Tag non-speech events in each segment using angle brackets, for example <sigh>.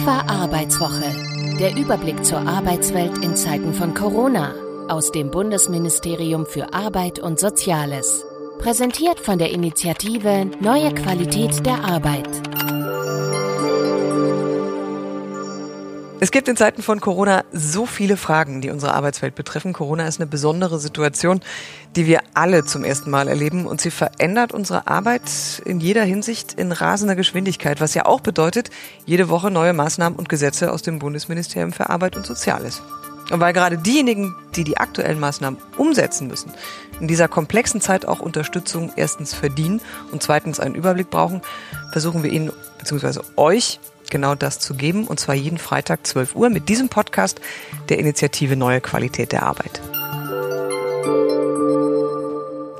Inqua Arbeitswoche. Der Überblick zur Arbeitswelt in Zeiten von Corona aus dem Bundesministerium für Arbeit und Soziales. Präsentiert von der Initiative Neue Qualität der Arbeit. Es gibt in Zeiten von Corona so viele Fragen, die unsere Arbeitswelt betreffen. Corona ist eine besondere Situation, die wir alle zum ersten Mal erleben und sie verändert unsere Arbeit in jeder Hinsicht in rasender Geschwindigkeit, was ja auch bedeutet, jede Woche neue Maßnahmen und Gesetze aus dem Bundesministerium für Arbeit und Soziales. Und weil gerade diejenigen, die die aktuellen Maßnahmen umsetzen müssen, in dieser komplexen Zeit auch Unterstützung erstens verdienen und zweitens einen Überblick brauchen, versuchen wir Ihnen bzw. euch genau das zu geben, und zwar jeden Freitag 12 Uhr mit diesem Podcast der Initiative Neue Qualität der Arbeit.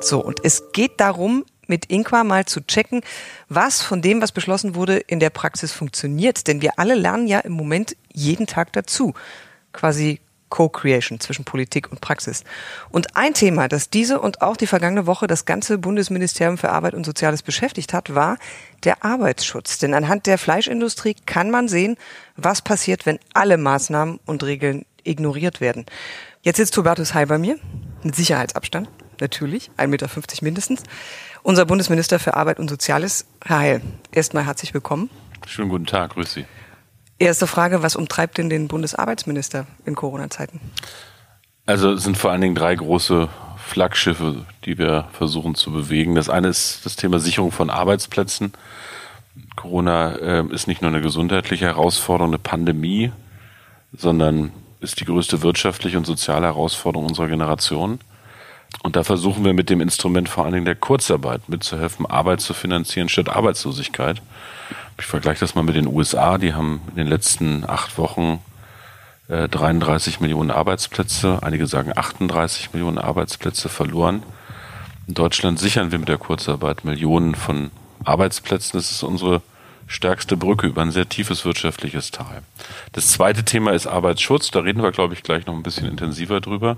So, und es geht darum, mit Inqua mal zu checken, was von dem, was beschlossen wurde, in der Praxis funktioniert. Denn wir alle lernen ja im Moment jeden Tag dazu. Quasi Co-Creation zwischen Politik und Praxis. Und ein Thema, das diese und auch die vergangene Woche das ganze Bundesministerium für Arbeit und Soziales beschäftigt hat, war der Arbeitsschutz. Denn anhand der Fleischindustrie kann man sehen, was passiert, wenn alle Maßnahmen und Regeln ignoriert werden. Jetzt sitzt Hubertus Heil bei mir, mit Sicherheitsabstand, natürlich, 1,50 Meter mindestens. Unser Bundesminister für Arbeit und Soziales, Herr Heil, erstmal herzlich willkommen. Schönen guten Tag, grüß Sie. Erste Frage, was umtreibt denn den Bundesarbeitsminister in Corona-Zeiten? Also es sind vor allen Dingen drei große Flaggschiffe, die wir versuchen zu bewegen. Das eine ist das Thema Sicherung von Arbeitsplätzen. Corona äh, ist nicht nur eine gesundheitliche Herausforderung, eine Pandemie, sondern ist die größte wirtschaftliche und soziale Herausforderung unserer Generation. Und da versuchen wir mit dem Instrument vor allen Dingen der Kurzarbeit mitzuhelfen, Arbeit zu finanzieren statt Arbeitslosigkeit. Ich vergleiche das mal mit den USA. Die haben in den letzten acht Wochen äh, 33 Millionen Arbeitsplätze, einige sagen 38 Millionen Arbeitsplätze verloren. In Deutschland sichern wir mit der Kurzarbeit Millionen von Arbeitsplätzen. Das ist unsere stärkste Brücke über ein sehr tiefes wirtschaftliches Tal. Das zweite Thema ist Arbeitsschutz. Da reden wir, glaube ich, gleich noch ein bisschen intensiver drüber.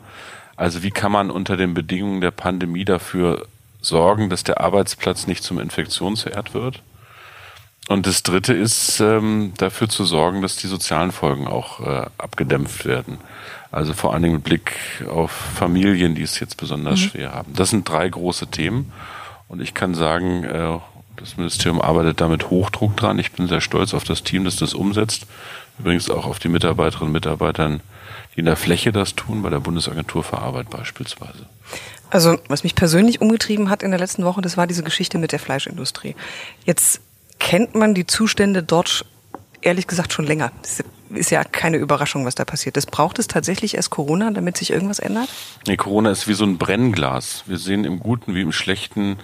Also wie kann man unter den Bedingungen der Pandemie dafür sorgen, dass der Arbeitsplatz nicht zum Infektionsherd wird? Und das Dritte ist, ähm, dafür zu sorgen, dass die sozialen Folgen auch äh, abgedämpft werden. Also vor allen Dingen mit Blick auf Familien, die es jetzt besonders mhm. schwer haben. Das sind drei große Themen. Und ich kann sagen, äh, das Ministerium arbeitet da mit Hochdruck dran. Ich bin sehr stolz auf das Team, das das umsetzt. Übrigens auch auf die Mitarbeiterinnen und Mitarbeitern, die in der Fläche das tun, bei der Bundesagentur für Arbeit beispielsweise. Also, was mich persönlich umgetrieben hat in der letzten Woche, das war diese Geschichte mit der Fleischindustrie. Jetzt kennt man die Zustände dort ehrlich gesagt schon länger. Das ist ja keine Überraschung, was da passiert ist. Braucht es tatsächlich erst Corona, damit sich irgendwas ändert? Nee, Corona ist wie so ein Brennglas. Wir sehen im Guten wie im Schlechten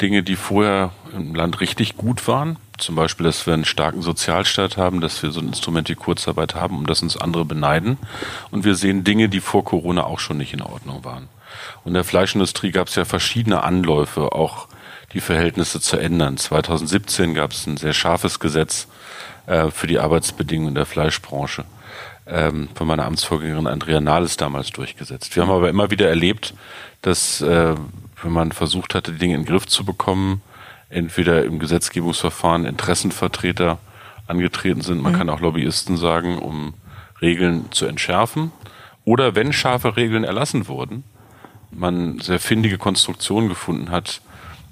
Dinge, die vorher im Land richtig gut waren. Zum Beispiel, dass wir einen starken Sozialstaat haben, dass wir so ein Instrument wie Kurzarbeit haben, um das uns andere beneiden. Und wir sehen Dinge, die vor Corona auch schon nicht in Ordnung waren. Und in der Fleischindustrie gab es ja verschiedene Anläufe, auch die Verhältnisse zu ändern. 2017 gab es ein sehr scharfes Gesetz äh, für die Arbeitsbedingungen der Fleischbranche ähm, von meiner Amtsvorgängerin Andrea Nahles damals durchgesetzt. Wir haben aber immer wieder erlebt, dass äh, wenn man versucht hatte, die Dinge in den Griff zu bekommen, entweder im Gesetzgebungsverfahren Interessenvertreter angetreten sind, man mhm. kann auch Lobbyisten sagen, um Regeln zu entschärfen. Oder wenn scharfe Regeln erlassen wurden, man sehr findige Konstruktionen gefunden hat,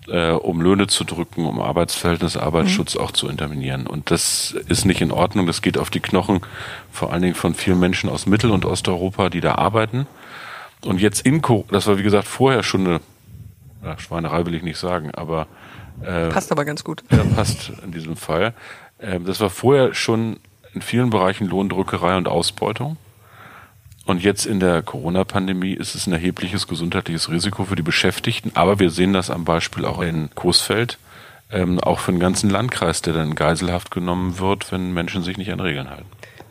äh, um Löhne zu drücken, um Arbeitsverhältnisse, Arbeitsschutz mhm. auch zu intervenieren. Und das ist nicht in Ordnung. Das geht auf die Knochen vor allen Dingen von vielen Menschen aus Mittel- und Osteuropa, die da arbeiten. Und jetzt in das war wie gesagt vorher schon eine ja, Schweinerei will ich nicht sagen, aber äh, passt aber ganz gut. Ja, passt in diesem Fall. Äh, das war vorher schon in vielen Bereichen Lohndrückerei und Ausbeutung. Und jetzt in der Corona-Pandemie ist es ein erhebliches gesundheitliches Risiko für die Beschäftigten. Aber wir sehen das am Beispiel auch in Coesfeld, ähm, auch für den ganzen Landkreis, der dann in Geiselhaft genommen wird, wenn Menschen sich nicht an Regeln halten.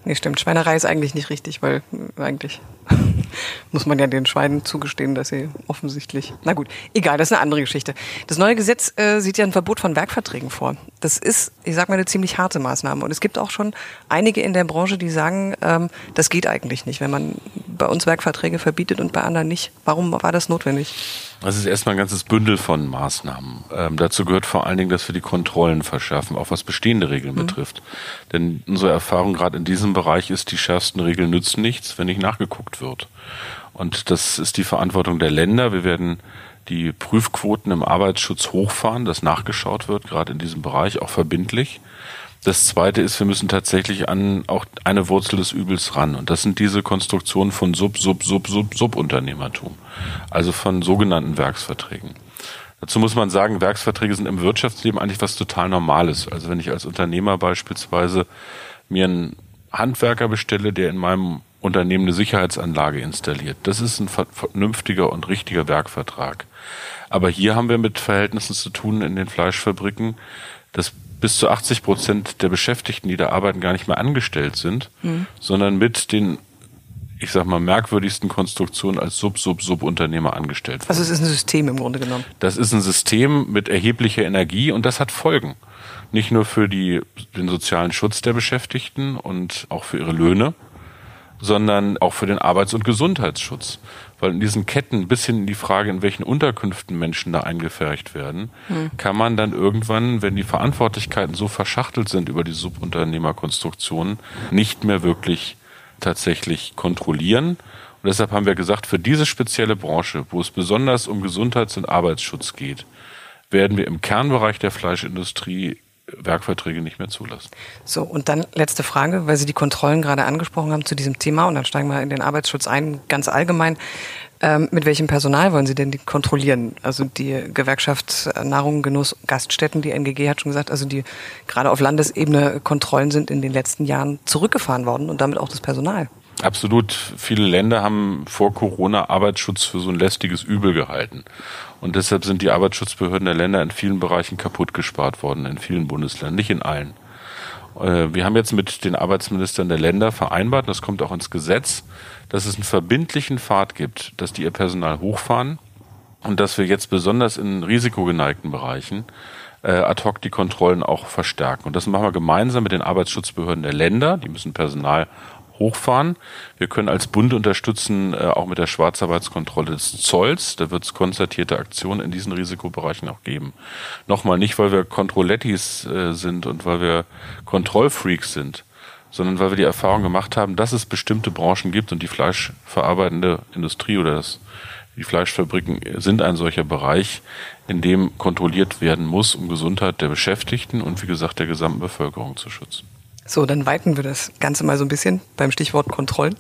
Nee, stimmt. Schweinerei ist eigentlich nicht richtig, weil äh, eigentlich muss man ja den Schweinen zugestehen, dass sie offensichtlich. Na gut, egal, das ist eine andere Geschichte. Das neue Gesetz äh, sieht ja ein Verbot von Werkverträgen vor. Das ist, ich sag mal, eine ziemlich harte Maßnahme. Und es gibt auch schon einige in der Branche, die sagen, ähm, das geht eigentlich nicht. Wenn man bei uns Werkverträge verbietet und bei anderen nicht. Warum war das notwendig? Das ist erstmal ein ganzes Bündel von Maßnahmen. Ähm, dazu gehört vor allen Dingen, dass wir die Kontrollen verschärfen, auch was bestehende Regeln mhm. betrifft. Denn unsere Erfahrung gerade in diesem Bereich ist, die schärfsten Regeln nützen nichts, wenn nicht nachgeguckt wird. Und das ist die Verantwortung der Länder. Wir werden die Prüfquoten im Arbeitsschutz hochfahren, dass nachgeschaut wird, gerade in diesem Bereich, auch verbindlich. Das zweite ist, wir müssen tatsächlich an auch eine Wurzel des Übels ran. Und das sind diese Konstruktionen von Sub, Sub, Sub, Sub, Subunternehmertum. Also von sogenannten Werksverträgen. Dazu muss man sagen, Werksverträge sind im Wirtschaftsleben eigentlich was total Normales. Also wenn ich als Unternehmer beispielsweise mir einen Handwerker bestelle, der in meinem Unternehmen eine Sicherheitsanlage installiert. Das ist ein vernünftiger und richtiger Werkvertrag. Aber hier haben wir mit Verhältnissen zu tun in den Fleischfabriken, dass bis zu 80 Prozent der Beschäftigten, die da arbeiten, gar nicht mehr angestellt sind, mhm. sondern mit den ich sag mal, merkwürdigsten Konstruktionen als Sub-Sub-Subunternehmer angestellt werden. Also es ist ein System im Grunde genommen. Das ist ein System mit erheblicher Energie und das hat Folgen. Nicht nur für die, den sozialen Schutz der Beschäftigten und auch für ihre Löhne, sondern auch für den Arbeits- und Gesundheitsschutz. Weil in diesen Ketten bis hin in die Frage, in welchen Unterkünften Menschen da eingefercht werden, hm. kann man dann irgendwann, wenn die Verantwortlichkeiten so verschachtelt sind über die Subunternehmerkonstruktionen, nicht mehr wirklich tatsächlich kontrollieren. Und deshalb haben wir gesagt, für diese spezielle Branche, wo es besonders um Gesundheits- und Arbeitsschutz geht, werden wir im Kernbereich der Fleischindustrie Werkverträge nicht mehr zulassen. So, und dann letzte Frage, weil Sie die Kontrollen gerade angesprochen haben zu diesem Thema und dann steigen wir in den Arbeitsschutz ein, ganz allgemein. Ähm, mit welchem Personal wollen Sie denn die kontrollieren? Also die Gewerkschaft Nahrung, Genuss, Gaststätten, die NGG hat schon gesagt, also die gerade auf Landesebene Kontrollen sind in den letzten Jahren zurückgefahren worden und damit auch das Personal. Absolut. Viele Länder haben vor Corona Arbeitsschutz für so ein lästiges Übel gehalten. Und deshalb sind die Arbeitsschutzbehörden der Länder in vielen Bereichen kaputt gespart worden, in vielen Bundesländern, nicht in allen. Äh, wir haben jetzt mit den Arbeitsministern der Länder vereinbart, das kommt auch ins Gesetz, dass es einen verbindlichen Pfad gibt, dass die ihr Personal hochfahren und dass wir jetzt besonders in risikogeneigten Bereichen äh, ad hoc die Kontrollen auch verstärken. Und das machen wir gemeinsam mit den Arbeitsschutzbehörden der Länder. Die müssen Personal hochfahren. Wir können als Bund unterstützen, äh, auch mit der Schwarzarbeitskontrolle des Zolls. Da wird es konzertierte Aktionen in diesen Risikobereichen auch geben. Nochmal nicht, weil wir Kontrollettis äh, sind und weil wir Kontrollfreaks sind, sondern weil wir die Erfahrung gemacht haben, dass es bestimmte Branchen gibt und die fleischverarbeitende Industrie oder das, die Fleischfabriken sind ein solcher Bereich, in dem kontrolliert werden muss, um Gesundheit der Beschäftigten und wie gesagt der gesamten Bevölkerung zu schützen. So, dann weiten wir das Ganze mal so ein bisschen beim Stichwort Kontrollen.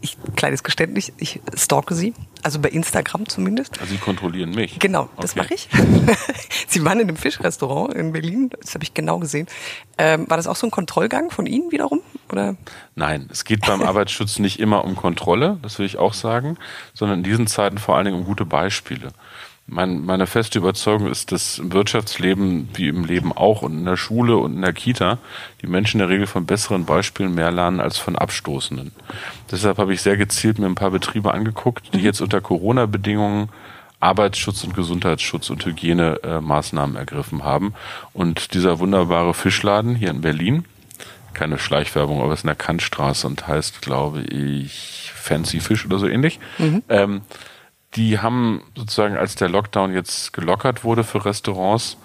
Ich, kleines Geständnis, ich stalke Sie, also bei Instagram zumindest. Also Sie kontrollieren mich? Genau, das okay. mache ich. <laughs> Sie waren in einem Fischrestaurant in Berlin, das habe ich genau gesehen. Ähm, war das auch so ein Kontrollgang von Ihnen wiederum? Oder? Nein, es geht beim <laughs> Arbeitsschutz nicht immer um Kontrolle, das will ich auch sagen, sondern in diesen Zeiten vor allen Dingen um gute Beispiele. Mein, meine feste Überzeugung ist, dass im Wirtschaftsleben wie im Leben auch und in der Schule und in der Kita die Menschen in der Regel von besseren Beispielen mehr lernen als von abstoßenden. Deshalb habe ich sehr gezielt mir ein paar Betriebe angeguckt, die jetzt unter Corona-Bedingungen Arbeitsschutz und Gesundheitsschutz und Hygienemaßnahmen ergriffen haben. Und dieser wunderbare Fischladen hier in Berlin, keine Schleichwerbung, aber es ist in der Kantstraße und heißt, glaube ich, Fancy Fish oder so ähnlich. Mhm. Ähm, die haben sozusagen, als der Lockdown jetzt gelockert wurde für Restaurants,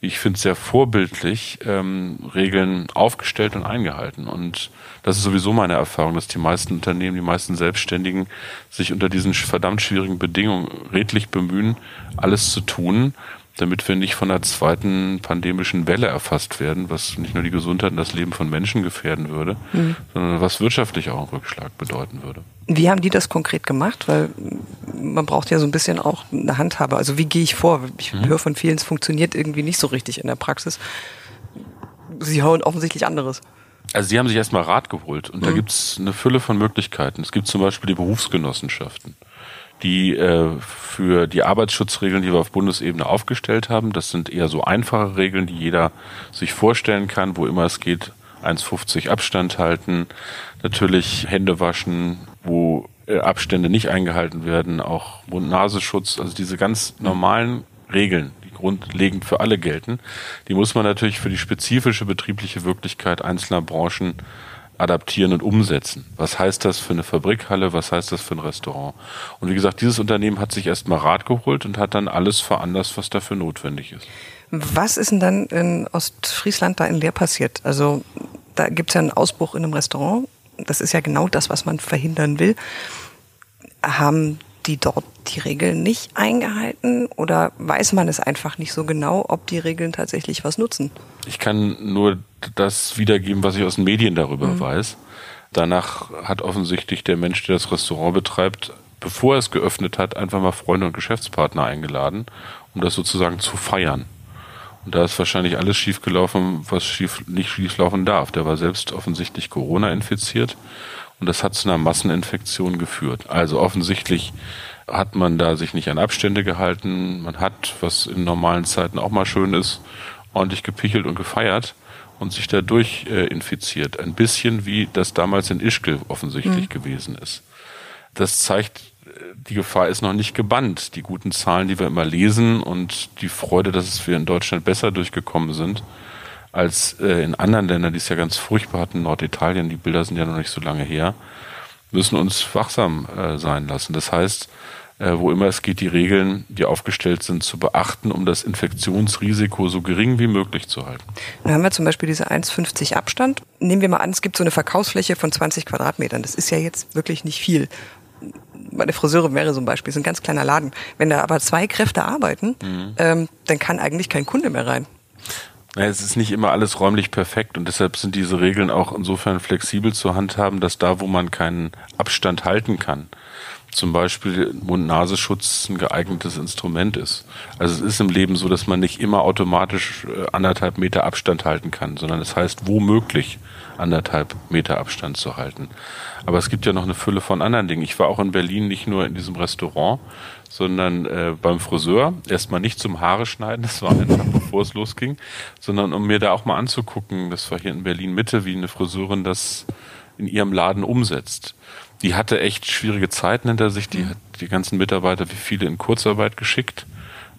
wie ich finde, sehr vorbildlich ähm, Regeln aufgestellt und eingehalten. Und das ist sowieso meine Erfahrung, dass die meisten Unternehmen, die meisten Selbstständigen sich unter diesen verdammt schwierigen Bedingungen redlich bemühen, alles zu tun, damit wir nicht von einer zweiten pandemischen Welle erfasst werden, was nicht nur die Gesundheit und das Leben von Menschen gefährden würde, mhm. sondern was wirtschaftlich auch einen Rückschlag bedeuten würde. Wie haben die das konkret gemacht? Weil man braucht ja so ein bisschen auch eine Handhabe. Also wie gehe ich vor? Ich mhm. höre von vielen, es funktioniert irgendwie nicht so richtig in der Praxis. Sie hören offensichtlich anderes. Also sie haben sich erstmal Rat geholt und mhm. da gibt es eine Fülle von Möglichkeiten. Es gibt zum Beispiel die Berufsgenossenschaften die äh, für die Arbeitsschutzregeln, die wir auf Bundesebene aufgestellt haben, das sind eher so einfache Regeln, die jeder sich vorstellen kann, wo immer es geht, 1,50 Abstand halten, natürlich Hände waschen, wo äh, Abstände nicht eingehalten werden, auch Mund-Nasenschutz, also diese ganz normalen Regeln, die grundlegend für alle gelten, die muss man natürlich für die spezifische betriebliche Wirklichkeit einzelner Branchen adaptieren und umsetzen. Was heißt das für eine Fabrikhalle? Was heißt das für ein Restaurant? Und wie gesagt, dieses Unternehmen hat sich erstmal Rat geholt und hat dann alles veranlasst, was dafür notwendig ist. Was ist denn dann in Ostfriesland da in Leer passiert? Also da gibt es ja einen Ausbruch in einem Restaurant. Das ist ja genau das, was man verhindern will. Haben die dort die Regeln nicht eingehalten oder weiß man es einfach nicht so genau, ob die Regeln tatsächlich was nutzen? Ich kann nur das wiedergeben, was ich aus den Medien darüber mhm. weiß. Danach hat offensichtlich der Mensch, der das Restaurant betreibt, bevor er es geöffnet hat, einfach mal Freunde und Geschäftspartner eingeladen, um das sozusagen zu feiern. Und da ist wahrscheinlich alles schiefgelaufen, was schief, nicht schieflaufen darf. Der war selbst offensichtlich Corona infiziert und das hat zu einer Masseninfektion geführt. Also offensichtlich hat man da sich nicht an Abstände gehalten. Man hat, was in normalen Zeiten auch mal schön ist, ordentlich gepichelt und gefeiert und sich dadurch äh, infiziert. Ein bisschen wie das damals in Ischgl offensichtlich mhm. gewesen ist. Das zeigt, die Gefahr ist noch nicht gebannt. Die guten Zahlen, die wir immer lesen und die Freude, dass wir in Deutschland besser durchgekommen sind, als äh, in anderen Ländern, die es ja ganz furchtbar hatten, Norditalien, die Bilder sind ja noch nicht so lange her, müssen uns wachsam äh, sein lassen. Das heißt, äh, wo immer es geht, die Regeln, die aufgestellt sind, zu beachten, um das Infektionsrisiko so gering wie möglich zu halten. Dann haben wir zum Beispiel diese 1,50 Abstand. Nehmen wir mal an, es gibt so eine Verkaufsfläche von 20 Quadratmetern. Das ist ja jetzt wirklich nicht viel. Meine Friseurin wäre so ein Beispiel, ist ein ganz kleiner Laden. Wenn da aber zwei Kräfte arbeiten, mhm. ähm, dann kann eigentlich kein Kunde mehr rein. Es ist nicht immer alles räumlich perfekt und deshalb sind diese Regeln auch insofern flexibel zu handhaben, dass da, wo man keinen Abstand halten kann, zum Beispiel Mund-Nasenschutz ein geeignetes Instrument ist. Also es ist im Leben so, dass man nicht immer automatisch äh, anderthalb Meter Abstand halten kann, sondern es heißt womöglich anderthalb Meter Abstand zu halten. Aber es gibt ja noch eine Fülle von anderen Dingen. Ich war auch in Berlin nicht nur in diesem Restaurant, sondern äh, beim Friseur. Erstmal nicht zum Haare schneiden, <laughs> das war einfach bevor es losging, sondern um mir da auch mal anzugucken, das war hier in Berlin Mitte, wie eine Friseurin das in ihrem Laden umsetzt. Die hatte echt schwierige Zeiten hinter sich, die hat die ganzen Mitarbeiter wie viele in Kurzarbeit geschickt,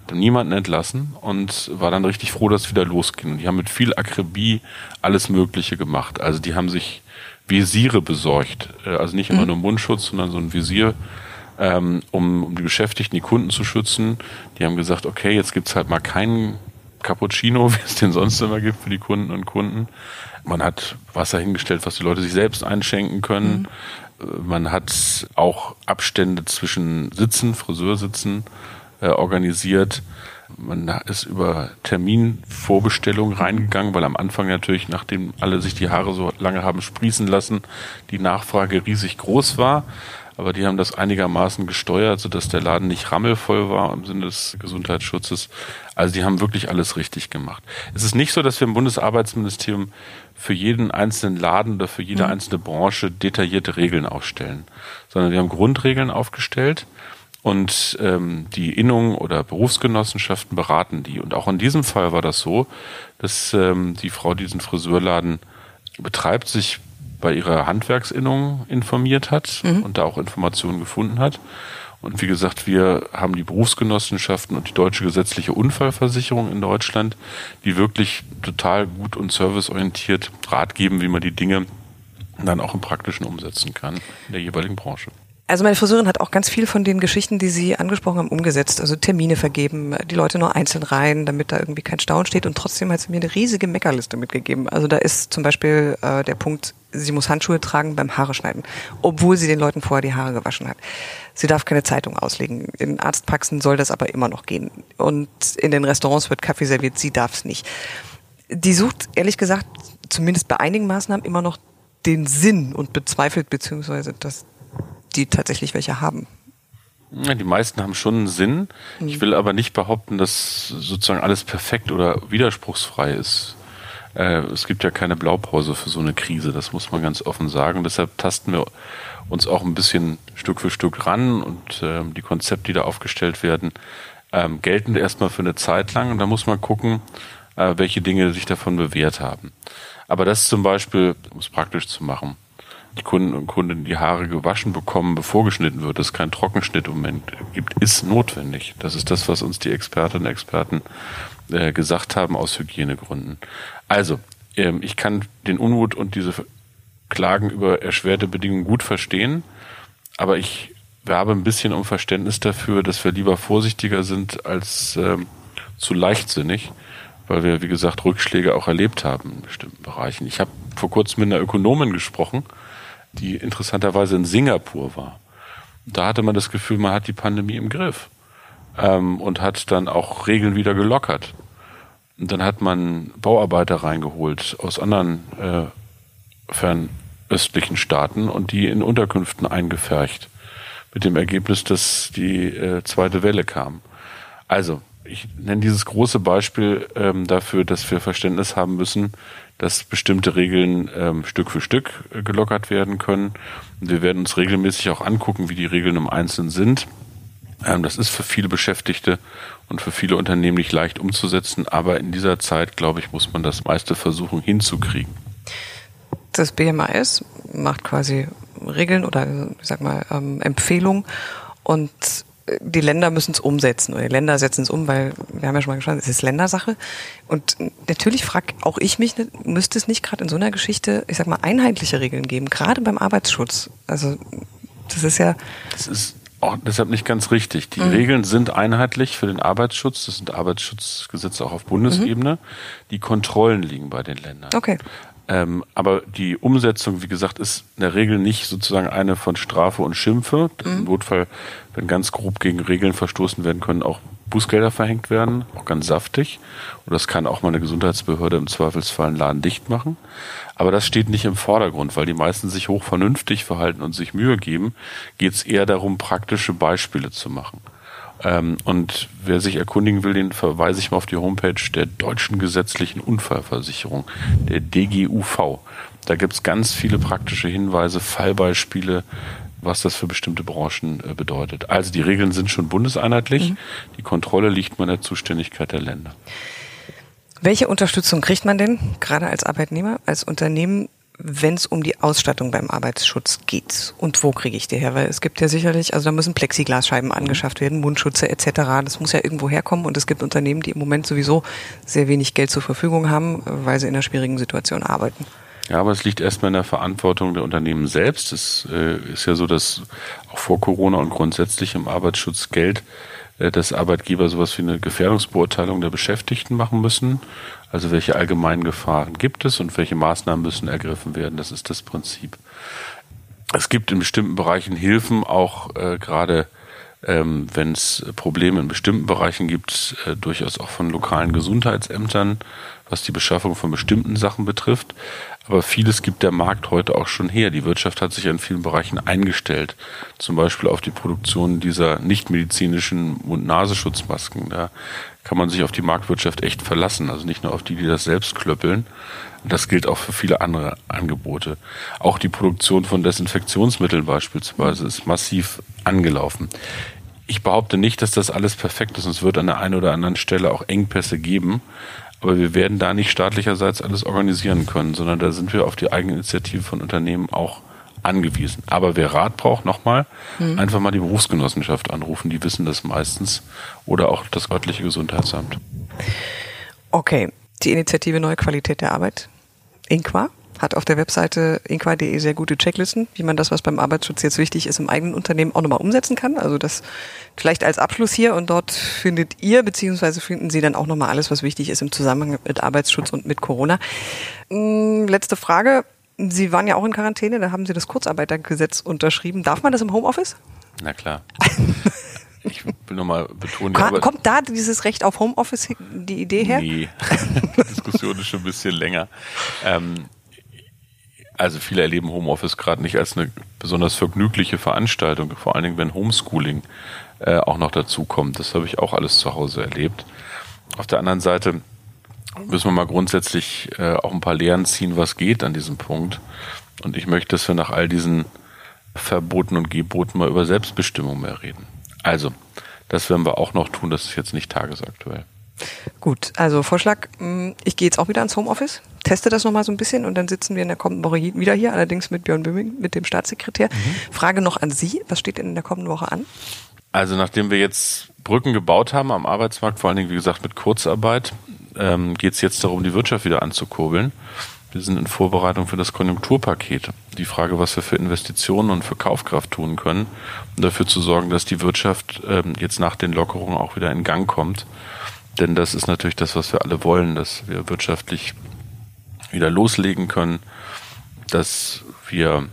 hat niemanden entlassen und war dann richtig froh, dass es wieder losging. Und die haben mit viel Akribie alles Mögliche gemacht. Also die haben sich Visiere besorgt, äh, also nicht immer mhm. nur Mundschutz, sondern so ein Visier ähm, um, um die Beschäftigten, die Kunden zu schützen. Die haben gesagt, okay, jetzt gibt's halt mal keinen Cappuccino, <laughs> wie es den sonst immer gibt für die Kunden und Kunden. Man hat Wasser hingestellt, was die Leute sich selbst einschenken können. Mhm. Man hat auch Abstände zwischen Sitzen, Friseursitzen äh, organisiert. Man ist über Terminvorbestellung mhm. reingegangen, weil am Anfang natürlich, nachdem alle sich die Haare so lange haben sprießen lassen, die Nachfrage riesig groß war aber die haben das einigermaßen gesteuert, sodass der Laden nicht rammelvoll war im Sinne des Gesundheitsschutzes. Also die haben wirklich alles richtig gemacht. Es ist nicht so, dass wir im Bundesarbeitsministerium für jeden einzelnen Laden oder für jede mhm. einzelne Branche detaillierte Regeln aufstellen, sondern wir haben Grundregeln aufgestellt und ähm, die Innungen oder Berufsgenossenschaften beraten die. Und auch in diesem Fall war das so, dass ähm, die Frau, die diesen Friseurladen betreibt, sich bei ihrer Handwerksinnung informiert hat mhm. und da auch Informationen gefunden hat. Und wie gesagt, wir haben die Berufsgenossenschaften und die deutsche gesetzliche Unfallversicherung in Deutschland, die wirklich total gut und serviceorientiert Rat geben, wie man die Dinge dann auch im Praktischen umsetzen kann in der jeweiligen Branche. Also meine Friseurin hat auch ganz viel von den Geschichten, die Sie angesprochen haben, umgesetzt. Also Termine vergeben, die Leute nur einzeln rein, damit da irgendwie kein Stau steht. Und trotzdem hat sie mir eine riesige Meckerliste mitgegeben. Also da ist zum Beispiel äh, der Punkt, sie muss Handschuhe tragen beim Haare schneiden, obwohl sie den Leuten vorher die Haare gewaschen hat. Sie darf keine Zeitung auslegen. In Arztpraxen soll das aber immer noch gehen. Und in den Restaurants wird Kaffee serviert, sie darf es nicht. Die sucht, ehrlich gesagt, zumindest bei einigen Maßnahmen immer noch den Sinn und bezweifelt beziehungsweise, dass die tatsächlich welche haben. Ja, die meisten haben schon einen Sinn. Ich will aber nicht behaupten, dass sozusagen alles perfekt oder widerspruchsfrei ist. Äh, es gibt ja keine Blaupause für so eine Krise, das muss man ganz offen sagen. Deshalb tasten wir uns auch ein bisschen Stück für Stück ran und äh, die Konzepte, die da aufgestellt werden, ähm, gelten erstmal für eine Zeit lang und da muss man gucken, äh, welche Dinge sich davon bewährt haben. Aber das zum Beispiel, um es praktisch zu machen, die Kunden und Kundinnen die Haare gewaschen bekommen, bevor geschnitten wird, dass es keinen Trockenschnitt im Moment gibt, ist notwendig. Das ist das, was uns die Expertinnen und Experten äh, gesagt haben aus Hygienegründen. Also, ähm, ich kann den Unmut und diese Klagen über erschwerte Bedingungen gut verstehen. Aber ich werbe ein bisschen um Verständnis dafür, dass wir lieber vorsichtiger sind als ähm, zu leichtsinnig, weil wir, wie gesagt, Rückschläge auch erlebt haben in bestimmten Bereichen. Ich habe vor kurzem mit einer Ökonomin gesprochen, die interessanterweise in Singapur war. Da hatte man das Gefühl, man hat die Pandemie im Griff ähm, und hat dann auch Regeln wieder gelockert. Und dann hat man Bauarbeiter reingeholt aus anderen äh, fernöstlichen Staaten und die in Unterkünften eingefercht. Mit dem Ergebnis, dass die äh, zweite Welle kam. Also, ich nenne dieses große Beispiel ähm, dafür, dass wir Verständnis haben müssen, dass bestimmte Regeln ähm, Stück für Stück äh, gelockert werden können. Wir werden uns regelmäßig auch angucken, wie die Regeln im Einzelnen sind. Ähm, das ist für viele Beschäftigte und für viele Unternehmen nicht leicht umzusetzen, aber in dieser Zeit, glaube ich, muss man das meiste versuchen hinzukriegen. Das BMAS macht quasi Regeln oder ich sag mal ähm, Empfehlungen und die Länder müssen es umsetzen oder die Länder setzen es um, weil wir haben ja schon mal gesprochen, es ist Ländersache. Und natürlich frage auch ich mich, müsste es nicht gerade in so einer Geschichte, ich sag mal, einheitliche Regeln geben, gerade beim Arbeitsschutz? Also das ist ja. Das ist auch deshalb nicht ganz richtig. Die mhm. Regeln sind einheitlich für den Arbeitsschutz. Das sind Arbeitsschutzgesetze auch auf Bundesebene. Mhm. Die Kontrollen liegen bei den Ländern. Okay. Ähm, aber die Umsetzung, wie gesagt, ist in der Regel nicht sozusagen eine von Strafe und Schimpfe. Mhm. Im Notfall, wenn ganz grob gegen Regeln verstoßen werden, können auch Bußgelder verhängt werden, auch ganz saftig. Und das kann auch mal eine Gesundheitsbehörde im Zweifelsfall einen Laden dicht machen. Aber das steht nicht im Vordergrund, weil die meisten sich hoch vernünftig verhalten und sich Mühe geben. Geht es eher darum, praktische Beispiele zu machen. Ähm, und wer sich erkundigen will, den verweise ich mal auf die Homepage der Deutschen Gesetzlichen Unfallversicherung, der DGUV. Da gibt's ganz viele praktische Hinweise, Fallbeispiele, was das für bestimmte Branchen äh, bedeutet. Also die Regeln sind schon bundeseinheitlich, mhm. die Kontrolle liegt mal in der Zuständigkeit der Länder. Welche Unterstützung kriegt man denn, gerade als Arbeitnehmer, als Unternehmen, wenn es um die Ausstattung beim Arbeitsschutz geht. Und wo kriege ich die her? Weil es gibt ja sicherlich, also da müssen Plexiglasscheiben mhm. angeschafft werden, Mundschutze etc. Das muss ja irgendwo herkommen. Und es gibt Unternehmen, die im Moment sowieso sehr wenig Geld zur Verfügung haben, weil sie in einer schwierigen Situation arbeiten. Ja, aber es liegt erstmal in der Verantwortung der Unternehmen selbst. Es äh, ist ja so, dass auch vor Corona und grundsätzlich im Arbeitsschutz Geld äh, dass Arbeitgeber sowas wie eine Gefährdungsbeurteilung der Beschäftigten machen müssen. Also welche allgemeinen Gefahren gibt es und welche Maßnahmen müssen ergriffen werden. Das ist das Prinzip. Es gibt in bestimmten Bereichen Hilfen, auch äh, gerade ähm, wenn es Probleme in bestimmten Bereichen gibt, äh, durchaus auch von lokalen Gesundheitsämtern, was die Beschaffung von bestimmten Sachen betrifft. Aber vieles gibt der Markt heute auch schon her. Die Wirtschaft hat sich in vielen Bereichen eingestellt. Zum Beispiel auf die Produktion dieser nichtmedizinischen Mund-Nasenschutzmasken. Da kann man sich auf die Marktwirtschaft echt verlassen. Also nicht nur auf die, die das selbst klöppeln. Das gilt auch für viele andere Angebote. Auch die Produktion von Desinfektionsmitteln beispielsweise ist massiv angelaufen. Ich behaupte nicht, dass das alles perfekt ist. Es wird an der einen oder anderen Stelle auch Engpässe geben. Aber wir werden da nicht staatlicherseits alles organisieren können, sondern da sind wir auf die Eigeninitiative von Unternehmen auch angewiesen. Aber wer Rat braucht, nochmal, mhm. einfach mal die Berufsgenossenschaft anrufen, die wissen das meistens. Oder auch das örtliche Gesundheitsamt. Okay, die Initiative Neue Qualität der Arbeit, INQUA, hat auf der Webseite inqua.de sehr gute Checklisten, wie man das, was beim Arbeitsschutz jetzt wichtig ist, im eigenen Unternehmen auch nochmal umsetzen kann. Also das vielleicht als Abschluss hier und dort findet ihr, beziehungsweise finden Sie dann auch nochmal alles, was wichtig ist im Zusammenhang mit Arbeitsschutz und mit Corona. Hm, letzte Frage. Sie waren ja auch in Quarantäne, da haben Sie das Kurzarbeitergesetz unterschrieben. Darf man das im Homeoffice? Na klar. <laughs> Ich will nochmal betonen. Kommt, kommt da dieses Recht auf Homeoffice die Idee her? Nee, <laughs> die Diskussion ist schon ein bisschen länger. Ähm, also viele erleben Homeoffice gerade nicht als eine besonders vergnügliche Veranstaltung, vor allen Dingen wenn Homeschooling äh, auch noch dazu kommt. Das habe ich auch alles zu Hause erlebt. Auf der anderen Seite müssen wir mal grundsätzlich äh, auch ein paar Lehren ziehen, was geht an diesem Punkt. Und ich möchte, dass wir nach all diesen Verboten und Geboten mal über Selbstbestimmung mehr reden. Also, das werden wir auch noch tun, das ist jetzt nicht tagesaktuell. Gut, also Vorschlag, mm, ich gehe jetzt auch wieder ans Homeoffice, teste das nochmal so ein bisschen und dann sitzen wir in der kommenden Woche wieder hier, allerdings mit Björn Böhming, mit dem Staatssekretär. Mhm. Frage noch an Sie, was steht denn in der kommenden Woche an? Also nachdem wir jetzt Brücken gebaut haben am Arbeitsmarkt, vor allen Dingen wie gesagt mit Kurzarbeit, ähm, geht es jetzt darum, die Wirtschaft wieder anzukurbeln. Wir sind in Vorbereitung für das Konjunkturpaket. Die Frage, was wir für Investitionen und für Kaufkraft tun können, um dafür zu sorgen, dass die Wirtschaft ähm, jetzt nach den Lockerungen auch wieder in Gang kommt. Denn das ist natürlich das, was wir alle wollen, dass wir wirtschaftlich wieder loslegen können, dass wir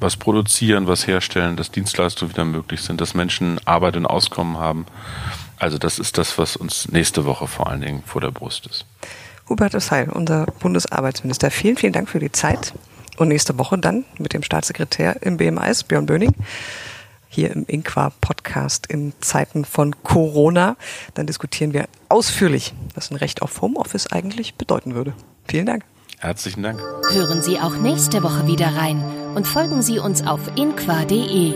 was produzieren, was herstellen, dass Dienstleistungen wieder möglich sind, dass Menschen Arbeit und Auskommen haben. Also das ist das, was uns nächste Woche vor allen Dingen vor der Brust ist. Hubert Ossheil, unser Bundesarbeitsminister. Vielen, vielen Dank für die Zeit. Und nächste Woche dann mit dem Staatssekretär im BMIS, Björn Böning, hier im Inqua-Podcast in Zeiten von Corona. Dann diskutieren wir ausführlich, was ein Recht auf Homeoffice eigentlich bedeuten würde. Vielen Dank. Herzlichen Dank. Hören Sie auch nächste Woche wieder rein und folgen Sie uns auf inqua.de.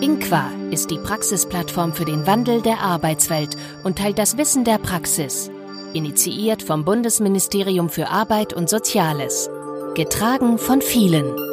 Inqua ist die Praxisplattform für den Wandel der Arbeitswelt und teilt das Wissen der Praxis initiiert vom Bundesministerium für Arbeit und Soziales, getragen von vielen.